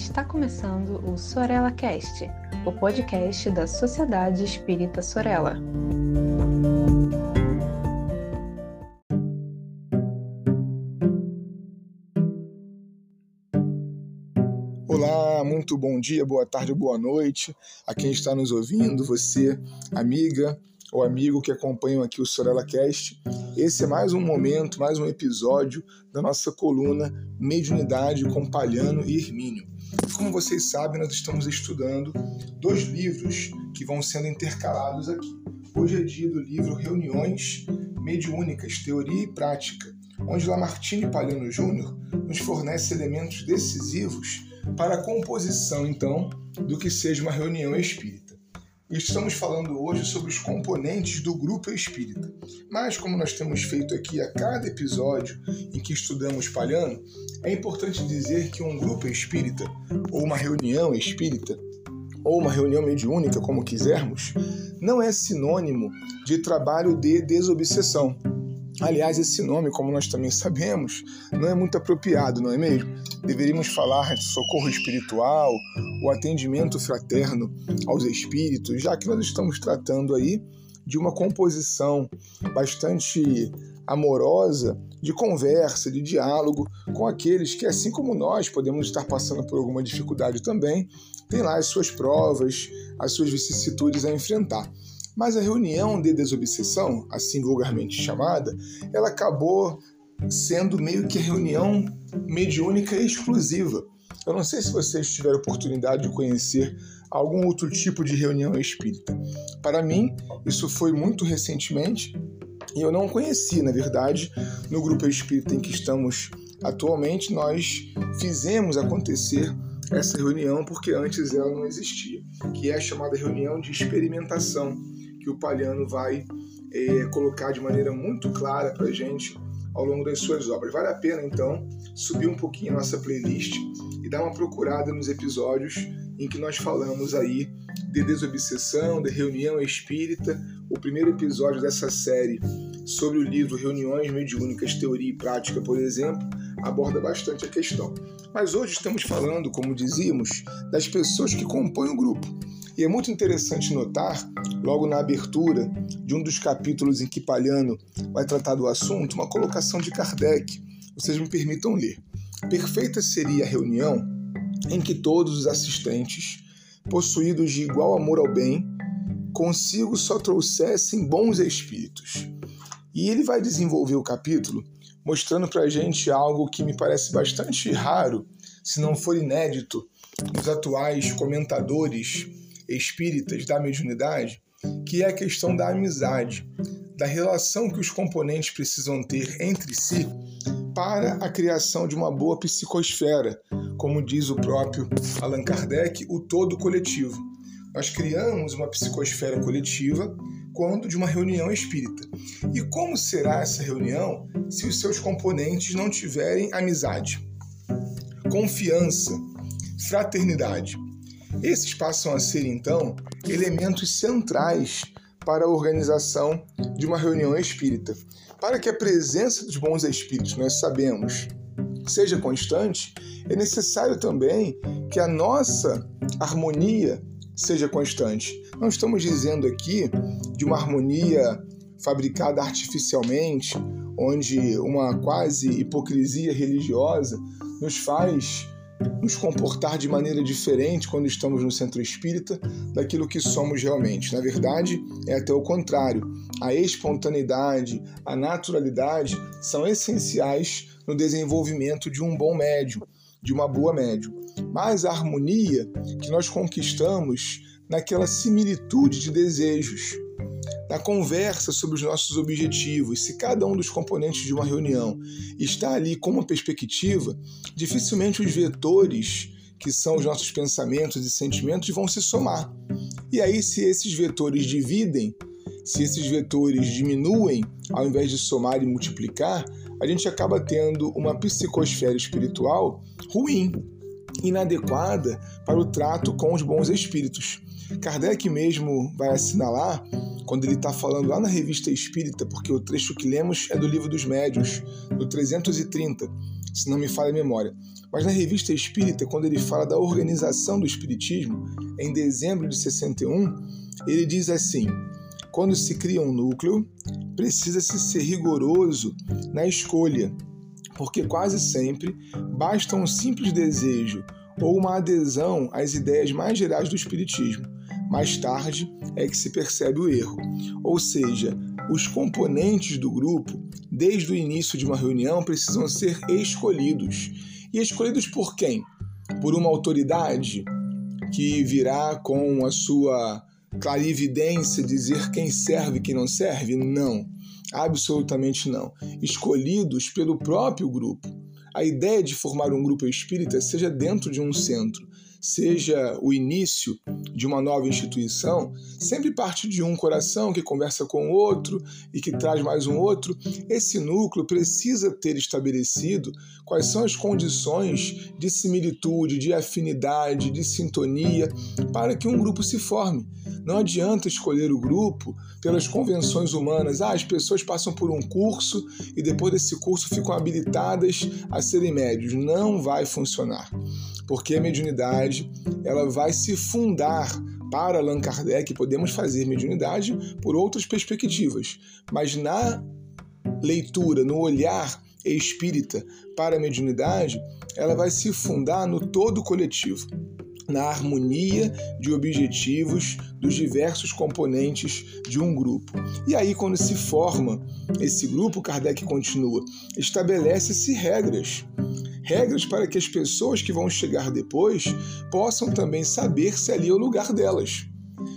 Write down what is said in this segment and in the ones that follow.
Está começando o Sorella Cast, o podcast da Sociedade Espírita Sorella. Olá, muito bom dia, boa tarde, boa noite a quem está nos ouvindo, você, amiga ou amigo que acompanham aqui o Sorella Cast. Esse é mais um momento, mais um episódio da nossa coluna Mediunidade com Palhano e Hermínio. Como vocês sabem, nós estamos estudando dois livros que vão sendo intercalados aqui. Hoje é dia do livro Reuniões Mediúnicas, Teoria e Prática, onde Lamartine Palhano Júnior nos fornece elementos decisivos para a composição, então, do que seja uma reunião espírita. Estamos falando hoje sobre os componentes do grupo espírita. Mas, como nós temos feito aqui a cada episódio em que estudamos Palhano, é importante dizer que um grupo espírita, ou uma reunião espírita, ou uma reunião mediúnica, como quisermos, não é sinônimo de trabalho de desobsessão. Aliás, esse nome, como nós também sabemos, não é muito apropriado, não é mesmo? Deveríamos falar de socorro espiritual, o atendimento fraterno aos espíritos, já que nós estamos tratando aí de uma composição bastante amorosa de conversa, de diálogo com aqueles que, assim como nós, podemos estar passando por alguma dificuldade também, têm lá as suas provas, as suas vicissitudes a enfrentar. Mas a reunião de desobsessão, assim vulgarmente chamada, ela acabou sendo meio que a reunião mediúnica exclusiva. Eu não sei se vocês tiveram oportunidade de conhecer algum outro tipo de reunião espírita. Para mim, isso foi muito recentemente e eu não conheci, na verdade, no grupo espírita em que estamos atualmente, nós fizemos acontecer essa reunião porque antes ela não existia, que é a chamada reunião de experimentação que o Palhano vai é, colocar de maneira muito clara para a gente ao longo das suas obras. Vale a pena, então, subir um pouquinho a nossa playlist e dar uma procurada nos episódios em que nós falamos aí de desobsessão, de reunião espírita. O primeiro episódio dessa série sobre o livro Reuniões Mediúnicas, Teoria e Prática, por exemplo, aborda bastante a questão. Mas hoje estamos falando, como dizíamos, das pessoas que compõem o grupo. E é muito interessante notar, logo na abertura de um dos capítulos em que Palhano vai tratar do assunto, uma colocação de Kardec. Vocês me permitam ler. Perfeita seria a reunião em que todos os assistentes, possuídos de igual amor ao bem, consigo só trouxessem bons espíritos. E ele vai desenvolver o capítulo mostrando para a gente algo que me parece bastante raro, se não for inédito, nos atuais comentadores espíritas da mediunidade, que é a questão da amizade, da relação que os componentes precisam ter entre si para a criação de uma boa psicosfera, como diz o próprio Allan Kardec, o todo coletivo. Nós criamos uma psicosfera coletiva quando de uma reunião espírita. E como será essa reunião se os seus componentes não tiverem amizade, confiança, fraternidade? Esses passam a ser, então, elementos centrais para a organização de uma reunião espírita. Para que a presença dos bons espíritos, nós sabemos, seja constante, é necessário também que a nossa harmonia seja constante. Não estamos dizendo aqui de uma harmonia fabricada artificialmente, onde uma quase hipocrisia religiosa nos faz nos comportar de maneira diferente quando estamos no centro espírita daquilo que somos realmente. Na verdade, é até o contrário. A espontaneidade, a naturalidade são essenciais no desenvolvimento de um bom médium, de uma boa médium. Mas a harmonia que nós conquistamos naquela similitude de desejos, na conversa sobre os nossos objetivos, se cada um dos componentes de uma reunião está ali com uma perspectiva, dificilmente os vetores, que são os nossos pensamentos e sentimentos, vão se somar. E aí, se esses vetores dividem, se esses vetores diminuem, ao invés de somar e multiplicar, a gente acaba tendo uma psicosfera espiritual ruim, inadequada para o trato com os bons espíritos. Kardec mesmo vai assinalar quando ele está falando lá na revista Espírita, porque o trecho que lemos é do Livro dos Médiuns, do 330. se não me falha a memória. Mas na revista Espírita, quando ele fala da organização do Espiritismo, em dezembro de 61, ele diz assim: quando se cria um núcleo, precisa-se ser rigoroso na escolha, porque quase sempre basta um simples desejo ou uma adesão às ideias mais gerais do Espiritismo. Mais tarde é que se percebe o erro. Ou seja, os componentes do grupo, desde o início de uma reunião, precisam ser escolhidos. E escolhidos por quem? Por uma autoridade que virá com a sua clarividência dizer quem serve e quem não serve? Não, absolutamente não. Escolhidos pelo próprio grupo. A ideia de formar um grupo espírita seja dentro de um centro, seja o início de uma nova instituição, sempre parte de um coração que conversa com outro e que traz mais um outro. Esse núcleo precisa ter estabelecido quais são as condições de similitude, de afinidade, de sintonia para que um grupo se forme. Não adianta escolher o grupo pelas convenções humanas. Ah, as pessoas passam por um curso e depois desse curso ficam habilitadas a serem médios. Não vai funcionar porque a mediunidade ela vai se fundar para Allan Kardec, podemos fazer mediunidade por outras perspectivas, mas na leitura, no olhar espírita para a mediunidade, ela vai se fundar no todo coletivo, na harmonia de objetivos dos diversos componentes de um grupo. E aí, quando se forma esse grupo, Kardec continua, estabelece-se regras regras para que as pessoas que vão chegar depois possam também saber se ali é o lugar delas.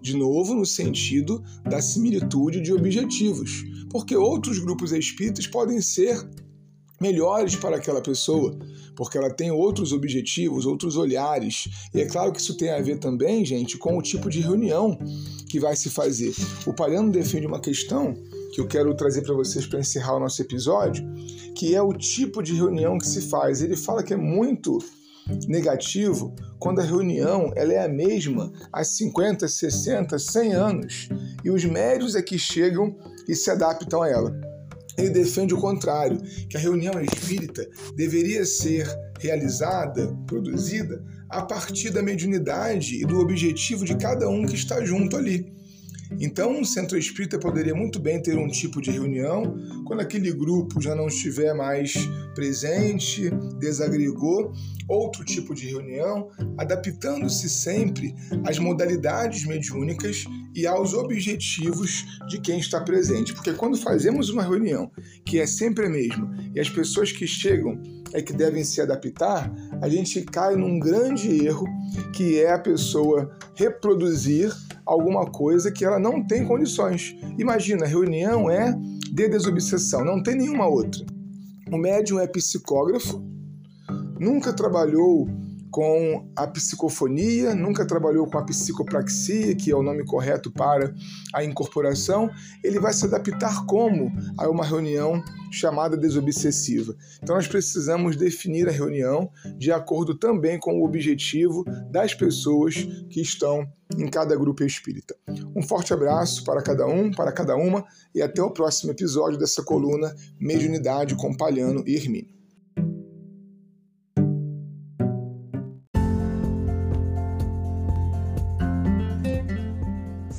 De novo, no sentido da similitude de objetivos, porque outros grupos espíritas podem ser melhores para aquela pessoa, porque ela tem outros objetivos, outros olhares. E é claro que isso tem a ver também, gente, com o tipo de reunião que vai se fazer. O Palhano defende uma questão que eu quero trazer para vocês para encerrar o nosso episódio, que é o tipo de reunião que se faz. Ele fala que é muito negativo quando a reunião ela é a mesma há 50, 60, 100 anos e os médios é que chegam e se adaptam a ela. Ele defende o contrário, que a reunião espírita deveria ser realizada, produzida, a partir da mediunidade e do objetivo de cada um que está junto ali. Então, um centro espírita poderia muito bem ter um tipo de reunião quando aquele grupo já não estiver mais presente, desagregou, outro tipo de reunião, adaptando-se sempre às modalidades mediúnicas e aos objetivos de quem está presente. Porque quando fazemos uma reunião que é sempre a mesma e as pessoas que chegam é que devem se adaptar, a gente cai num grande erro que é a pessoa reproduzir alguma coisa que ela não tem condições. Imagina, reunião é de desobsessão, não tem nenhuma outra. O médium é psicógrafo, nunca trabalhou com a psicofonia, nunca trabalhou com a psicopraxia, que é o nome correto para a incorporação, ele vai se adaptar como a uma reunião chamada desobsessiva. Então nós precisamos definir a reunião de acordo também com o objetivo das pessoas que estão em cada grupo espírita. Um forte abraço para cada um, para cada uma e até o próximo episódio dessa coluna Mediunidade com Palhano e Hermínio.